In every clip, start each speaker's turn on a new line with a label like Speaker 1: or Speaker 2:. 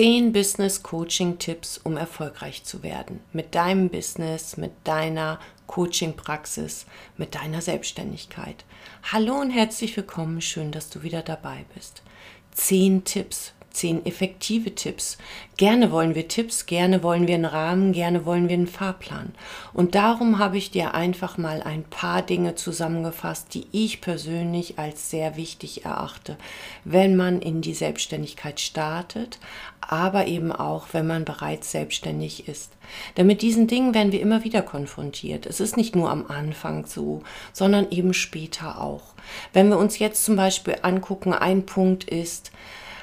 Speaker 1: 10 Business Coaching Tipps, um erfolgreich zu werden. Mit deinem Business, mit deiner Coaching Praxis, mit deiner Selbstständigkeit. Hallo und herzlich willkommen. Schön, dass du wieder dabei bist. 10 Tipps zehn effektive Tipps. Gerne wollen wir Tipps, gerne wollen wir einen Rahmen, gerne wollen wir einen Fahrplan. Und darum habe ich dir einfach mal ein paar Dinge zusammengefasst, die ich persönlich als sehr wichtig erachte, wenn man in die Selbstständigkeit startet, aber eben auch, wenn man bereits selbstständig ist. Denn mit diesen Dingen werden wir immer wieder konfrontiert. Es ist nicht nur am Anfang so, sondern eben später auch. Wenn wir uns jetzt zum Beispiel angucken, ein Punkt ist,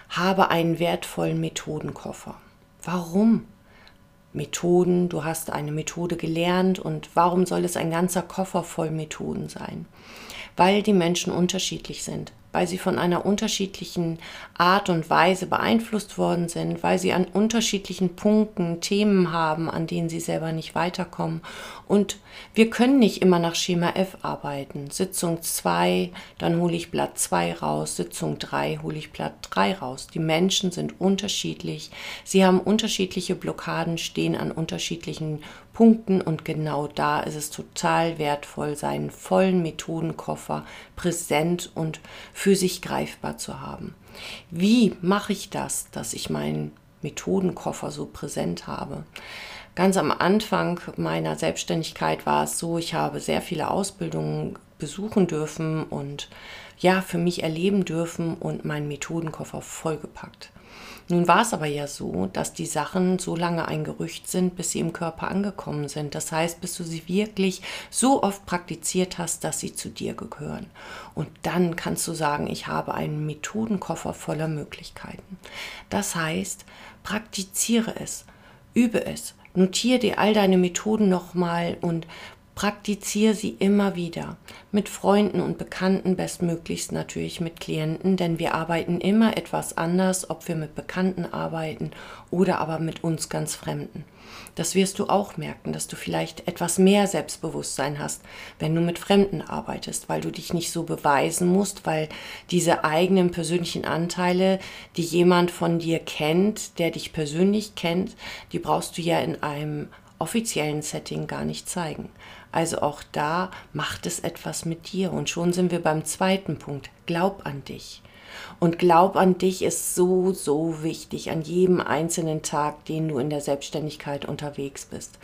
Speaker 1: habe einen wertvollen Methodenkoffer. Warum? Methoden, du hast eine Methode gelernt und warum soll es ein ganzer Koffer voll Methoden sein? Weil die Menschen unterschiedlich sind weil sie von einer unterschiedlichen Art und Weise beeinflusst worden sind, weil sie an unterschiedlichen Punkten Themen haben, an denen sie selber nicht weiterkommen. Und wir können nicht immer nach Schema F arbeiten. Sitzung 2, dann hole ich Blatt 2 raus, Sitzung 3 hole ich Blatt 3 raus. Die Menschen sind unterschiedlich, sie haben unterschiedliche Blockaden, stehen an unterschiedlichen Punkten und genau da ist es total wertvoll, seinen vollen Methodenkoffer präsent und für sich greifbar zu haben. Wie mache ich das, dass ich meinen Methodenkoffer so präsent habe? Ganz am Anfang meiner Selbstständigkeit war es so, ich habe sehr viele Ausbildungen besuchen dürfen und ja, für mich erleben dürfen und meinen Methodenkoffer vollgepackt. Nun war es aber ja so, dass die Sachen so lange ein Gerücht sind, bis sie im Körper angekommen sind. Das heißt, bis du sie wirklich so oft praktiziert hast, dass sie zu dir gehören. Und dann kannst du sagen, ich habe einen Methodenkoffer voller Möglichkeiten. Das heißt, praktiziere es, übe es, notiere dir all deine Methoden nochmal und Praktiziere sie immer wieder mit Freunden und Bekannten, bestmöglichst natürlich mit Klienten, denn wir arbeiten immer etwas anders, ob wir mit Bekannten arbeiten oder aber mit uns ganz Fremden. Das wirst du auch merken, dass du vielleicht etwas mehr Selbstbewusstsein hast, wenn du mit Fremden arbeitest, weil du dich nicht so beweisen musst, weil diese eigenen persönlichen Anteile, die jemand von dir kennt, der dich persönlich kennt, die brauchst du ja in einem offiziellen Setting gar nicht zeigen. Also auch da macht es etwas mit dir. Und schon sind wir beim zweiten Punkt. Glaub an dich. Und Glaub an dich ist so, so wichtig an jedem einzelnen Tag, den du in der Selbstständigkeit unterwegs bist.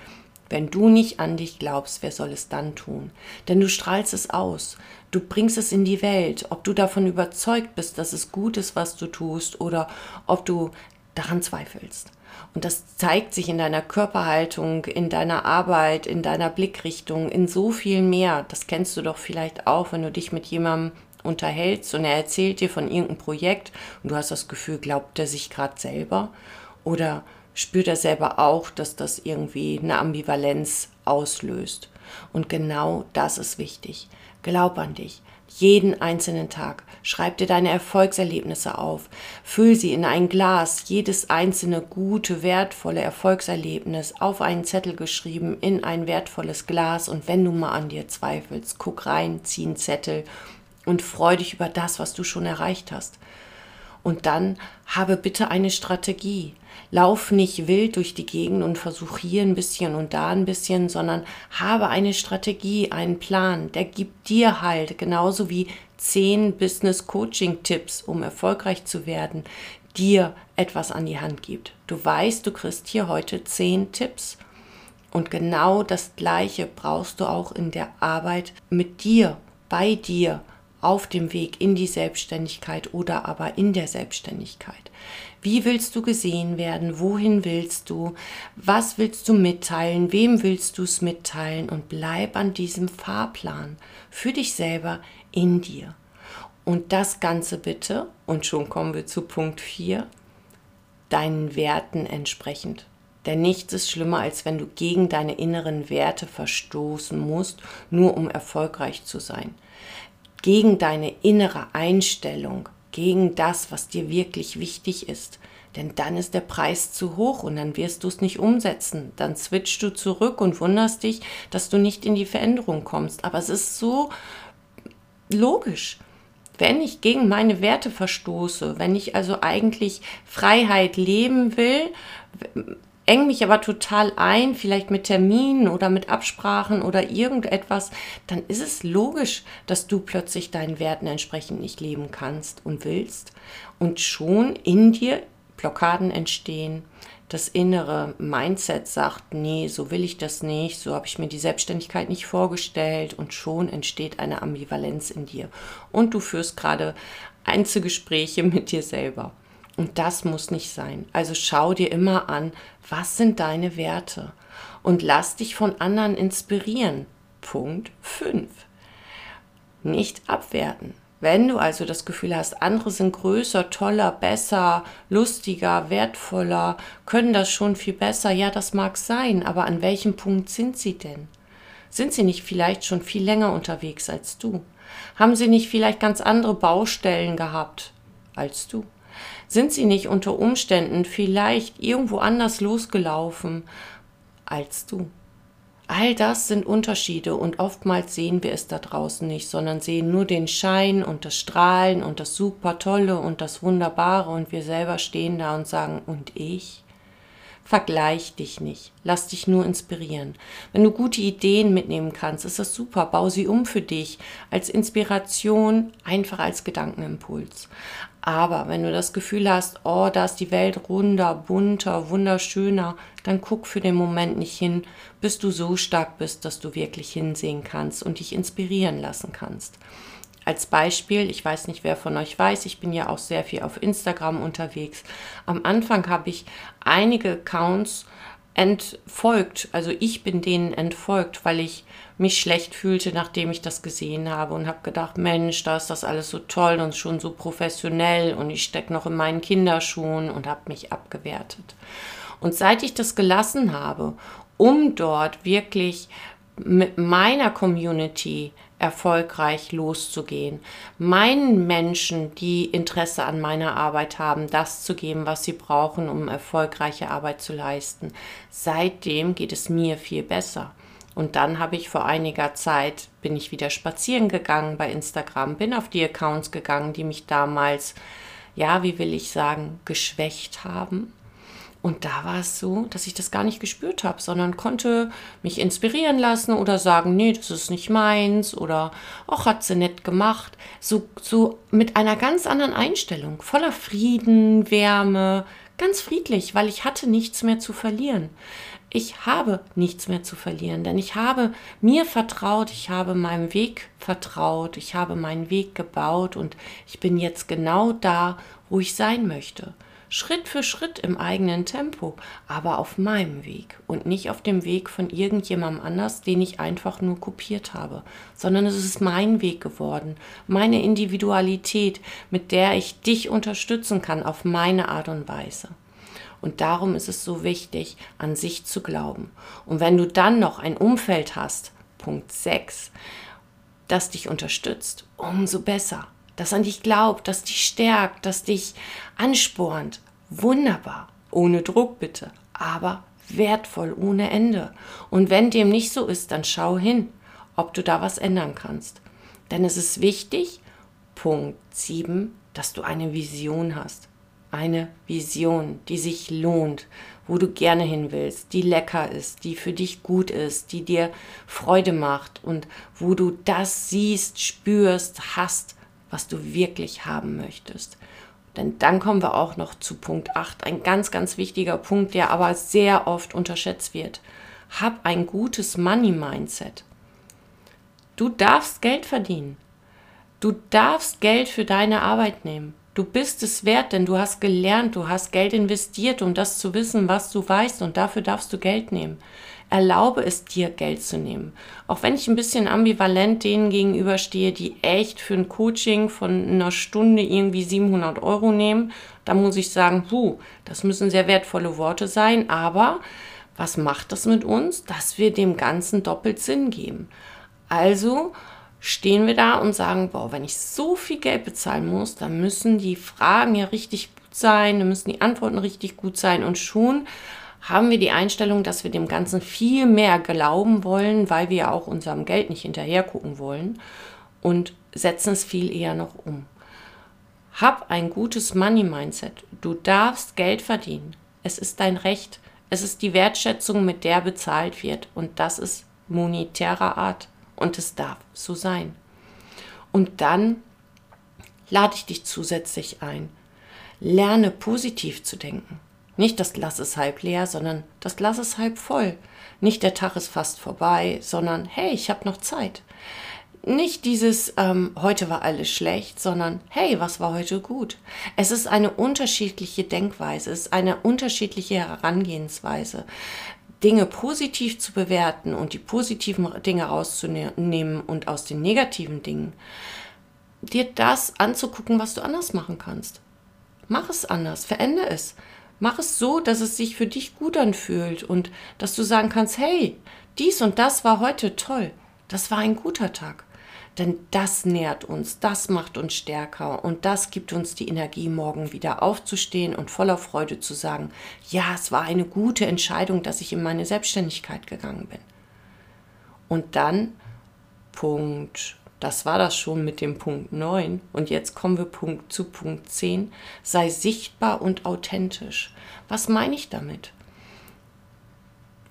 Speaker 1: Wenn du nicht an dich glaubst, wer soll es dann tun? Denn du strahlst es aus. Du bringst es in die Welt. Ob du davon überzeugt bist, dass es gut ist, was du tust, oder ob du daran zweifelst. Und das zeigt sich in deiner Körperhaltung, in deiner Arbeit, in deiner Blickrichtung, in so viel mehr. Das kennst du doch vielleicht auch, wenn du dich mit jemandem unterhältst und er erzählt dir von irgendeinem Projekt und du hast das Gefühl, glaubt er sich gerade selber oder spürt er selber auch, dass das irgendwie eine Ambivalenz auslöst. Und genau das ist wichtig. Glaub an dich jeden einzelnen Tag. Schreib dir deine Erfolgserlebnisse auf. Füll sie in ein Glas, jedes einzelne gute, wertvolle Erfolgserlebnis auf einen Zettel geschrieben, in ein wertvolles Glas. Und wenn du mal an dir zweifelst, guck rein, zieh einen Zettel und freu dich über das, was du schon erreicht hast. Und dann habe bitte eine Strategie. Lauf nicht wild durch die Gegend und versuch hier ein bisschen und da ein bisschen, sondern habe eine Strategie, einen Plan, der gibt dir halt, genauso wie zehn Business Coaching Tipps, um erfolgreich zu werden, dir etwas an die Hand gibt. Du weißt, du kriegst hier heute zehn Tipps. Und genau das Gleiche brauchst du auch in der Arbeit mit dir, bei dir auf dem Weg in die Selbstständigkeit oder aber in der Selbstständigkeit. Wie willst du gesehen werden? Wohin willst du? Was willst du mitteilen? Wem willst du es mitteilen? Und bleib an diesem Fahrplan für dich selber in dir. Und das Ganze bitte, und schon kommen wir zu Punkt 4, deinen Werten entsprechend. Denn nichts ist schlimmer, als wenn du gegen deine inneren Werte verstoßen musst, nur um erfolgreich zu sein gegen deine innere Einstellung, gegen das, was dir wirklich wichtig ist. Denn dann ist der Preis zu hoch und dann wirst du es nicht umsetzen. Dann switchst du zurück und wunderst dich, dass du nicht in die Veränderung kommst. Aber es ist so logisch. wenn ich gegen meine Werte verstoße, wenn ich also eigentlich Freiheit leben will, eng mich aber total ein, vielleicht mit Terminen oder mit Absprachen oder irgendetwas, dann ist es logisch, dass du plötzlich deinen Werten entsprechend nicht leben kannst und willst und schon in dir Blockaden entstehen. Das innere Mindset sagt, nee, so will ich das nicht, so habe ich mir die Selbstständigkeit nicht vorgestellt und schon entsteht eine Ambivalenz in dir. Und du führst gerade Einzelgespräche mit dir selber. Und das muss nicht sein. Also schau dir immer an, was sind deine Werte und lass dich von anderen inspirieren. Punkt 5. Nicht abwerten. Wenn du also das Gefühl hast, andere sind größer, toller, besser, lustiger, wertvoller, können das schon viel besser, ja, das mag sein, aber an welchem Punkt sind sie denn? Sind sie nicht vielleicht schon viel länger unterwegs als du? Haben sie nicht vielleicht ganz andere Baustellen gehabt als du? Sind sie nicht unter Umständen vielleicht irgendwo anders losgelaufen als du? All das sind Unterschiede und oftmals sehen wir es da draußen nicht, sondern sehen nur den Schein und das Strahlen und das super tolle und das Wunderbare und wir selber stehen da und sagen, und ich? Vergleich dich nicht. Lass dich nur inspirieren. Wenn du gute Ideen mitnehmen kannst, ist das super. Bau sie um für dich als Inspiration, einfach als Gedankenimpuls. Aber wenn du das Gefühl hast, oh, da ist die Welt runder, bunter, wunderschöner, dann guck für den Moment nicht hin, bis du so stark bist, dass du wirklich hinsehen kannst und dich inspirieren lassen kannst. Als Beispiel, ich weiß nicht, wer von euch weiß, ich bin ja auch sehr viel auf Instagram unterwegs. Am Anfang habe ich einige Accounts entfolgt, also ich bin denen entfolgt, weil ich mich schlecht fühlte, nachdem ich das gesehen habe und habe gedacht, Mensch, da ist das alles so toll und schon so professionell und ich stecke noch in meinen Kinderschuhen und habe mich abgewertet. Und seit ich das gelassen habe, um dort wirklich mit meiner Community erfolgreich loszugehen, meinen Menschen, die Interesse an meiner Arbeit haben, das zu geben, was sie brauchen, um erfolgreiche Arbeit zu leisten. Seitdem geht es mir viel besser. Und dann habe ich vor einiger Zeit, bin ich wieder spazieren gegangen bei Instagram, bin auf die Accounts gegangen, die mich damals, ja, wie will ich sagen, geschwächt haben und da war es so, dass ich das gar nicht gespürt habe, sondern konnte mich inspirieren lassen oder sagen, nee, das ist nicht meins oder auch hat sie nett gemacht. So, so mit einer ganz anderen Einstellung, voller Frieden, Wärme, ganz friedlich, weil ich hatte nichts mehr zu verlieren. Ich habe nichts mehr zu verlieren, denn ich habe mir vertraut, ich habe meinem Weg vertraut, ich habe meinen Weg gebaut und ich bin jetzt genau da, wo ich sein möchte. Schritt für Schritt im eigenen Tempo, aber auf meinem Weg und nicht auf dem Weg von irgendjemandem anders, den ich einfach nur kopiert habe, sondern es ist mein Weg geworden, meine Individualität, mit der ich dich unterstützen kann auf meine Art und Weise. Und darum ist es so wichtig, an sich zu glauben. Und wenn du dann noch ein Umfeld hast, Punkt 6, das dich unterstützt, umso besser das an dich glaubt, das dich stärkt, das dich anspornt. Wunderbar. Ohne Druck bitte, aber wertvoll ohne Ende. Und wenn dem nicht so ist, dann schau hin, ob du da was ändern kannst. Denn es ist wichtig, Punkt 7, dass du eine Vision hast. Eine Vision, die sich lohnt, wo du gerne hin willst, die lecker ist, die für dich gut ist, die dir Freude macht und wo du das siehst, spürst, hast, was du wirklich haben möchtest. Denn dann kommen wir auch noch zu Punkt 8, ein ganz, ganz wichtiger Punkt, der aber sehr oft unterschätzt wird. Hab ein gutes Money-Mindset. Du darfst Geld verdienen. Du darfst Geld für deine Arbeit nehmen. Du bist es wert, denn du hast gelernt, du hast Geld investiert, um das zu wissen, was du weißt, und dafür darfst du Geld nehmen erlaube es dir, Geld zu nehmen. Auch wenn ich ein bisschen ambivalent denen gegenüberstehe, die echt für ein Coaching von einer Stunde irgendwie 700 Euro nehmen, da muss ich sagen, puh, das müssen sehr wertvolle Worte sein, aber was macht das mit uns? Dass wir dem Ganzen doppelt Sinn geben. Also stehen wir da und sagen, boah, wenn ich so viel Geld bezahlen muss, dann müssen die Fragen ja richtig gut sein, dann müssen die Antworten richtig gut sein und schon haben wir die Einstellung, dass wir dem Ganzen viel mehr glauben wollen, weil wir auch unserem Geld nicht hinterher gucken wollen und setzen es viel eher noch um. Hab ein gutes Money-Mindset. Du darfst Geld verdienen. Es ist dein Recht. Es ist die Wertschätzung, mit der bezahlt wird. Und das ist monetärer Art. Und es darf so sein. Und dann lade ich dich zusätzlich ein. Lerne positiv zu denken. Nicht das Glas ist halb leer, sondern das Glas ist halb voll. Nicht der Tag ist fast vorbei, sondern hey, ich habe noch Zeit. Nicht dieses ähm, heute war alles schlecht, sondern hey, was war heute gut. Es ist eine unterschiedliche Denkweise, es ist eine unterschiedliche Herangehensweise. Dinge positiv zu bewerten und die positiven Dinge rauszunehmen und aus den negativen Dingen, dir das anzugucken, was du anders machen kannst. Mach es anders, verändere es. Mach es so, dass es sich für dich gut anfühlt und dass du sagen kannst, hey, dies und das war heute toll. Das war ein guter Tag. Denn das nährt uns, das macht uns stärker und das gibt uns die Energie, morgen wieder aufzustehen und voller Freude zu sagen, ja, es war eine gute Entscheidung, dass ich in meine Selbstständigkeit gegangen bin. Und dann Punkt das war das schon mit dem Punkt 9. Und jetzt kommen wir Punkt, zu Punkt 10. Sei sichtbar und authentisch. Was meine ich damit?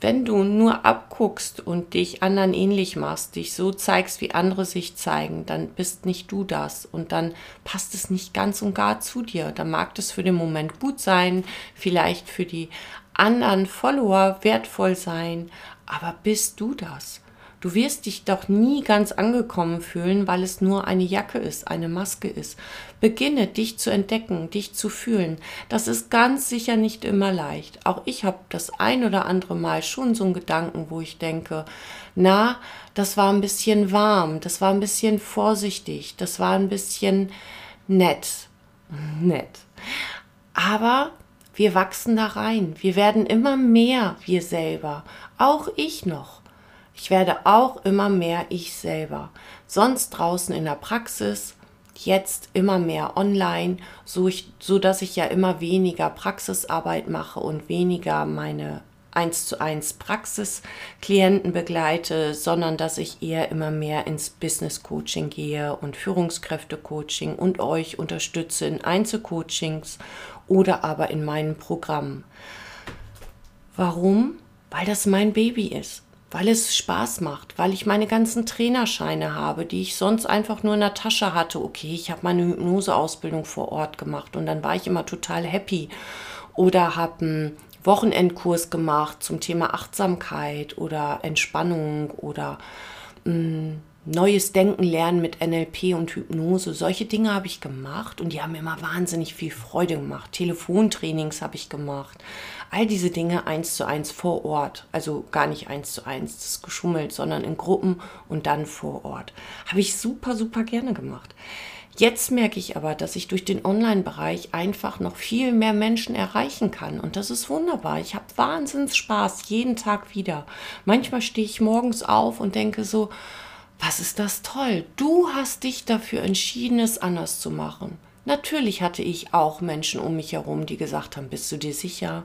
Speaker 1: Wenn du nur abguckst und dich anderen ähnlich machst, dich so zeigst, wie andere sich zeigen, dann bist nicht du das und dann passt es nicht ganz und gar zu dir. Dann mag das für den Moment gut sein, vielleicht für die anderen Follower wertvoll sein, aber bist du das? Du wirst dich doch nie ganz angekommen fühlen, weil es nur eine Jacke ist, eine Maske ist. Beginne dich zu entdecken, dich zu fühlen. Das ist ganz sicher nicht immer leicht. Auch ich habe das ein oder andere Mal schon so einen Gedanken, wo ich denke, na, das war ein bisschen warm, das war ein bisschen vorsichtig, das war ein bisschen nett. Nett. Aber wir wachsen da rein. Wir werden immer mehr wir selber. Auch ich noch. Ich werde auch immer mehr ich selber. Sonst draußen in der Praxis, jetzt immer mehr online, so, ich, so dass ich ja immer weniger Praxisarbeit mache und weniger meine 1 zu 1 Praxisklienten begleite, sondern dass ich eher immer mehr ins Business Coaching gehe und Führungskräfte Coaching und euch unterstütze in Einzelcoachings oder aber in meinen Programmen. Warum? Weil das mein Baby ist weil es Spaß macht, weil ich meine ganzen Trainerscheine habe, die ich sonst einfach nur in der Tasche hatte. Okay, ich habe meine Hypnoseausbildung vor Ort gemacht und dann war ich immer total happy. Oder habe einen Wochenendkurs gemacht zum Thema Achtsamkeit oder Entspannung oder mh, mm, neues Denken lernen mit NLP und Hypnose. Solche Dinge habe ich gemacht und die haben mir immer wahnsinnig viel Freude gemacht. Telefontrainings habe ich gemacht. All diese Dinge eins zu eins vor Ort. Also gar nicht eins zu eins, das ist geschummelt, sondern in Gruppen und dann vor Ort. Habe ich super, super gerne gemacht. Jetzt merke ich aber, dass ich durch den Online-Bereich einfach noch viel mehr Menschen erreichen kann. Und das ist wunderbar. Ich habe Wahnsinns Spaß jeden Tag wieder. Manchmal stehe ich morgens auf und denke so, was ist das toll? Du hast dich dafür entschieden, es anders zu machen. Natürlich hatte ich auch Menschen um mich herum, die gesagt haben, bist du dir sicher?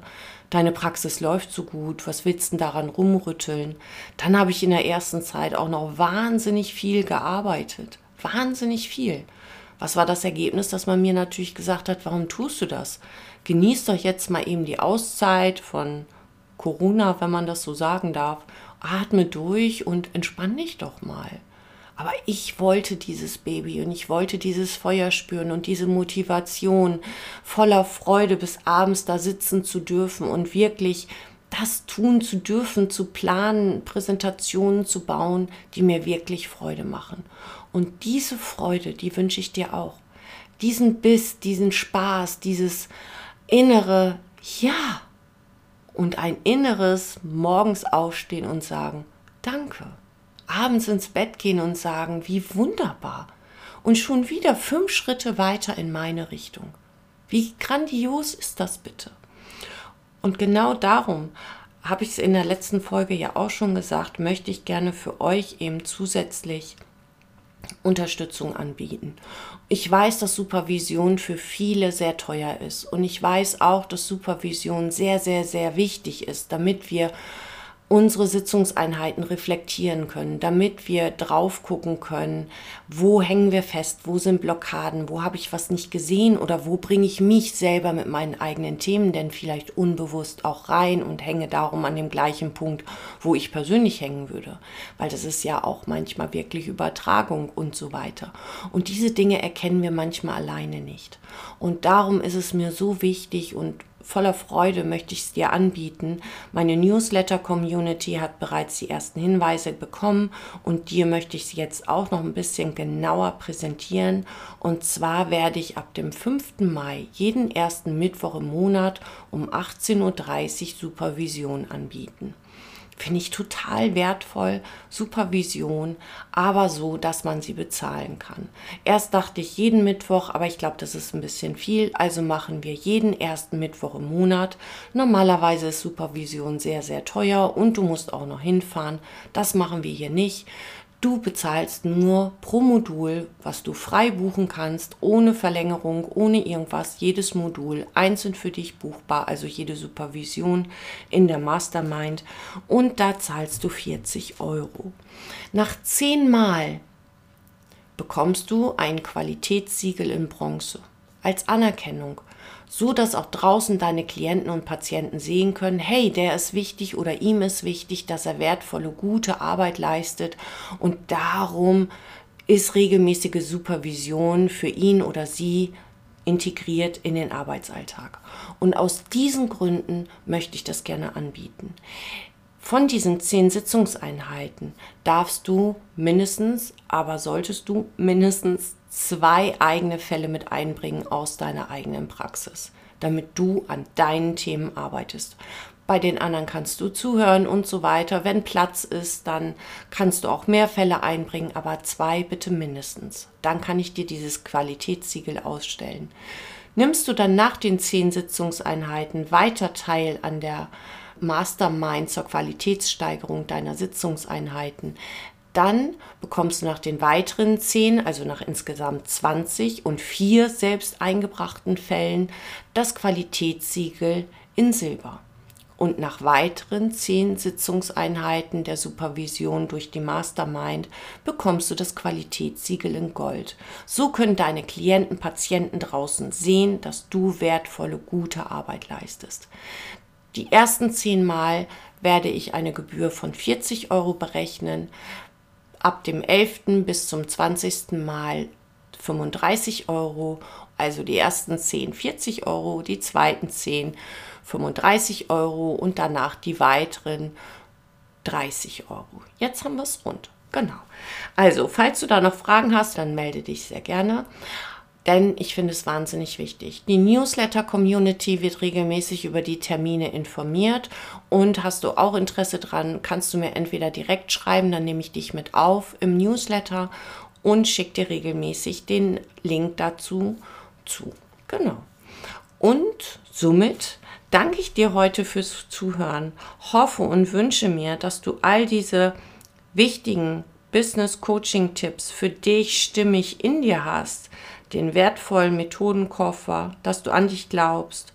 Speaker 1: Deine Praxis läuft so gut, was willst du daran rumrütteln? Dann habe ich in der ersten Zeit auch noch wahnsinnig viel gearbeitet. Wahnsinnig viel. Was war das Ergebnis, dass man mir natürlich gesagt hat, warum tust du das? Genieß doch jetzt mal eben die Auszeit von Corona, wenn man das so sagen darf. Atme durch und entspann dich doch mal. Aber ich wollte dieses Baby und ich wollte dieses Feuer spüren und diese Motivation, voller Freude bis abends da sitzen zu dürfen und wirklich das tun zu dürfen, zu planen, Präsentationen zu bauen, die mir wirklich Freude machen. Und diese Freude, die wünsche ich dir auch. Diesen Biss, diesen Spaß, dieses innere Ja und ein inneres morgens aufstehen und sagen, danke abends ins Bett gehen und sagen, wie wunderbar. Und schon wieder fünf Schritte weiter in meine Richtung. Wie grandios ist das bitte? Und genau darum habe ich es in der letzten Folge ja auch schon gesagt, möchte ich gerne für euch eben zusätzlich Unterstützung anbieten. Ich weiß, dass Supervision für viele sehr teuer ist und ich weiß auch, dass Supervision sehr, sehr, sehr wichtig ist, damit wir unsere Sitzungseinheiten reflektieren können, damit wir drauf gucken können, wo hängen wir fest, wo sind Blockaden, wo habe ich was nicht gesehen oder wo bringe ich mich selber mit meinen eigenen Themen denn vielleicht unbewusst auch rein und hänge darum an dem gleichen Punkt, wo ich persönlich hängen würde, weil das ist ja auch manchmal wirklich Übertragung und so weiter. Und diese Dinge erkennen wir manchmal alleine nicht. Und darum ist es mir so wichtig und voller Freude möchte ich es dir anbieten. Meine Newsletter-Community hat bereits die ersten Hinweise bekommen und dir möchte ich sie jetzt auch noch ein bisschen genauer präsentieren. Und zwar werde ich ab dem 5. Mai jeden ersten Mittwoch im Monat um 18.30 Uhr Supervision anbieten. Finde ich total wertvoll. Supervision, aber so, dass man sie bezahlen kann. Erst dachte ich jeden Mittwoch, aber ich glaube, das ist ein bisschen viel. Also machen wir jeden ersten Mittwoch im Monat. Normalerweise ist Supervision sehr, sehr teuer und du musst auch noch hinfahren. Das machen wir hier nicht. Du bezahlst nur pro Modul, was du frei buchen kannst, ohne Verlängerung, ohne irgendwas. Jedes Modul einzeln für dich buchbar, also jede Supervision in der Mastermind. Und da zahlst du 40 Euro. Nach zehn Mal bekommst du ein Qualitätssiegel in Bronze als Anerkennung so dass auch draußen deine Klienten und Patienten sehen können, hey, der ist wichtig oder ihm ist wichtig, dass er wertvolle, gute Arbeit leistet und darum ist regelmäßige Supervision für ihn oder sie integriert in den Arbeitsalltag. Und aus diesen Gründen möchte ich das gerne anbieten. Von diesen zehn Sitzungseinheiten darfst du mindestens, aber solltest du mindestens zwei eigene Fälle mit einbringen aus deiner eigenen Praxis, damit du an deinen Themen arbeitest. Bei den anderen kannst du zuhören und so weiter. Wenn Platz ist, dann kannst du auch mehr Fälle einbringen, aber zwei bitte mindestens. Dann kann ich dir dieses Qualitätssiegel ausstellen. Nimmst du dann nach den zehn Sitzungseinheiten weiter teil an der Mastermind zur Qualitätssteigerung deiner Sitzungseinheiten, dann bekommst du nach den weiteren 10, also nach insgesamt 20 und vier selbst eingebrachten Fällen, das Qualitätssiegel in Silber. Und nach weiteren 10 Sitzungseinheiten der Supervision durch die Mastermind bekommst du das Qualitätssiegel in Gold. So können deine Klienten, Patienten draußen sehen, dass du wertvolle, gute Arbeit leistest. Die ersten zehn Mal werde ich eine Gebühr von 40 Euro berechnen. Ab dem 11. bis zum 20. Mal 35 Euro, also die ersten 10 40 Euro, die zweiten 10 35 Euro und danach die weiteren 30 Euro. Jetzt haben wir es rund. Genau. Also, falls du da noch Fragen hast, dann melde dich sehr gerne denn ich finde es wahnsinnig wichtig. Die Newsletter-Community wird regelmäßig über die Termine informiert und hast du auch Interesse dran, kannst du mir entweder direkt schreiben, dann nehme ich dich mit auf im Newsletter und schicke dir regelmäßig den Link dazu zu. Genau. Und somit danke ich dir heute fürs Zuhören, hoffe und wünsche mir, dass du all diese wichtigen Business Coaching Tipps für dich stimmig in dir hast, den wertvollen Methodenkoffer, dass du an dich glaubst,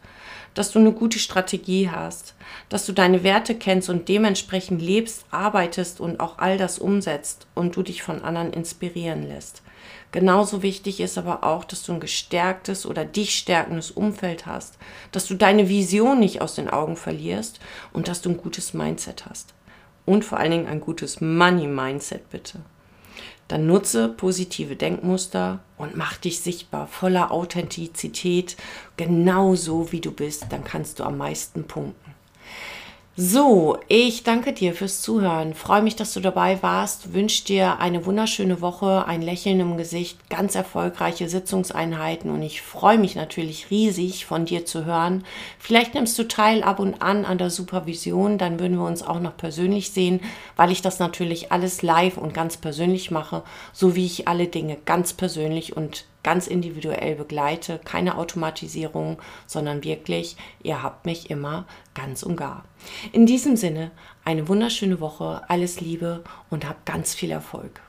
Speaker 1: dass du eine gute Strategie hast, dass du deine Werte kennst und dementsprechend lebst, arbeitest und auch all das umsetzt und du dich von anderen inspirieren lässt. Genauso wichtig ist aber auch, dass du ein gestärktes oder dich stärkendes Umfeld hast, dass du deine Vision nicht aus den Augen verlierst und dass du ein gutes Mindset hast. Und vor allen Dingen ein gutes Money-Mindset bitte dann nutze positive Denkmuster und mach dich sichtbar, voller Authentizität, genauso wie du bist, dann kannst du am meisten punkten. So, ich danke dir fürs Zuhören. Freue mich, dass du dabei warst. Wünsche dir eine wunderschöne Woche, ein Lächeln im Gesicht, ganz erfolgreiche Sitzungseinheiten und ich freue mich natürlich riesig von dir zu hören. Vielleicht nimmst du teil ab und an an der Supervision, dann würden wir uns auch noch persönlich sehen, weil ich das natürlich alles live und ganz persönlich mache, so wie ich alle Dinge ganz persönlich und ganz individuell begleite, keine Automatisierung, sondern wirklich, ihr habt mich immer ganz und gar. In diesem Sinne, eine wunderschöne Woche, alles Liebe und habt ganz viel Erfolg.